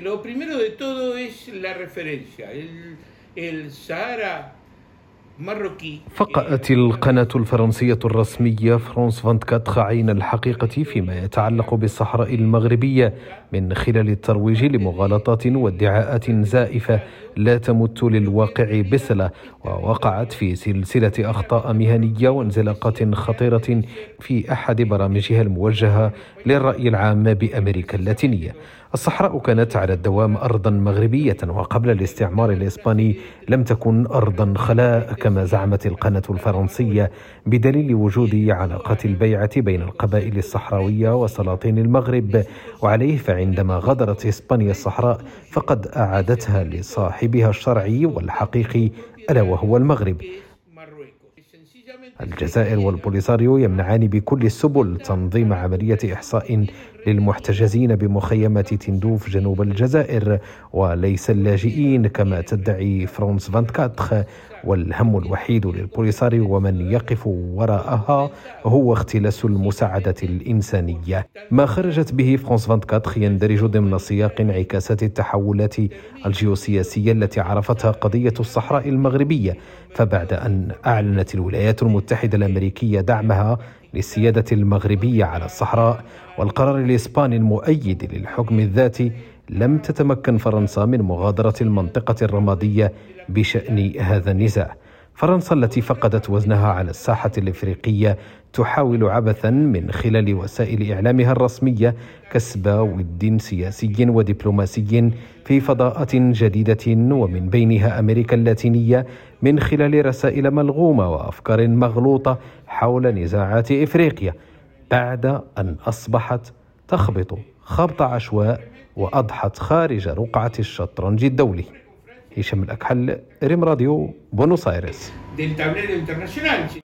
Lo primero de todo es la referencia. El, el Sahara فقأت القناة الفرنسية الرسمية فرانس 24 عين الحقيقة فيما يتعلق بالصحراء المغربية من خلال الترويج لمغالطات وادعاءات زائفة لا تمت للواقع بصلة ووقعت في سلسلة أخطاء مهنية وانزلاقات خطيرة في أحد برامجها الموجهة للرأي العام بأمريكا اللاتينية. الصحراء كانت على الدوام أرضا مغربية وقبل الاستعمار الإسباني لم تكن أرضا خلاء كما زعمت القناة الفرنسية بدليل وجود علاقات البيعة بين القبائل الصحراوية وسلاطين المغرب. وعليه فعندما غادرت إسبانيا الصحراء فقد أعادتها لصاحبها الشرعي والحقيقي ألا وهو المغرب. الجزائر والبوليساريو يمنعان بكل السبل تنظيم عملية إحصاء للمحتجزين بمخيمات تندوف جنوب الجزائر وليس اللاجئين كما تدعي فرانس 24 والهم الوحيد للبوليساريو ومن يقف وراءها هو اختلاس المساعدة الإنسانية. ما خرجت به فرانس 24 يندرج ضمن سياق انعكاسات التحولات الجيوسياسية التي عرفتها قضية الصحراء المغربية. فبعد أن أعلنت الولايات المتحدة الأمريكية دعمها للسيادة المغربية على الصحراء والقرار الإسباني المؤيد للحكم الذاتي لم تتمكن فرنسا من مغادرة المنطقة الرمادية بشأن هذا النزاع. فرنسا التي فقدت وزنها على الساحة الإفريقية تحاول عبثا من خلال وسائل إعلامها الرسمية كسب ود سياسي ودبلوماسي في فضاءات جديدة ومن بينها أمريكا اللاتينية من خلال رسائل ملغومة وأفكار مغلوطة حول نزاعات إفريقيا بعد أن أصبحت تخبط خبط عشواء وأضحت خارج رقعة الشطرنج الدولي. هشام الأكحل ريم راديو بونوس آيرس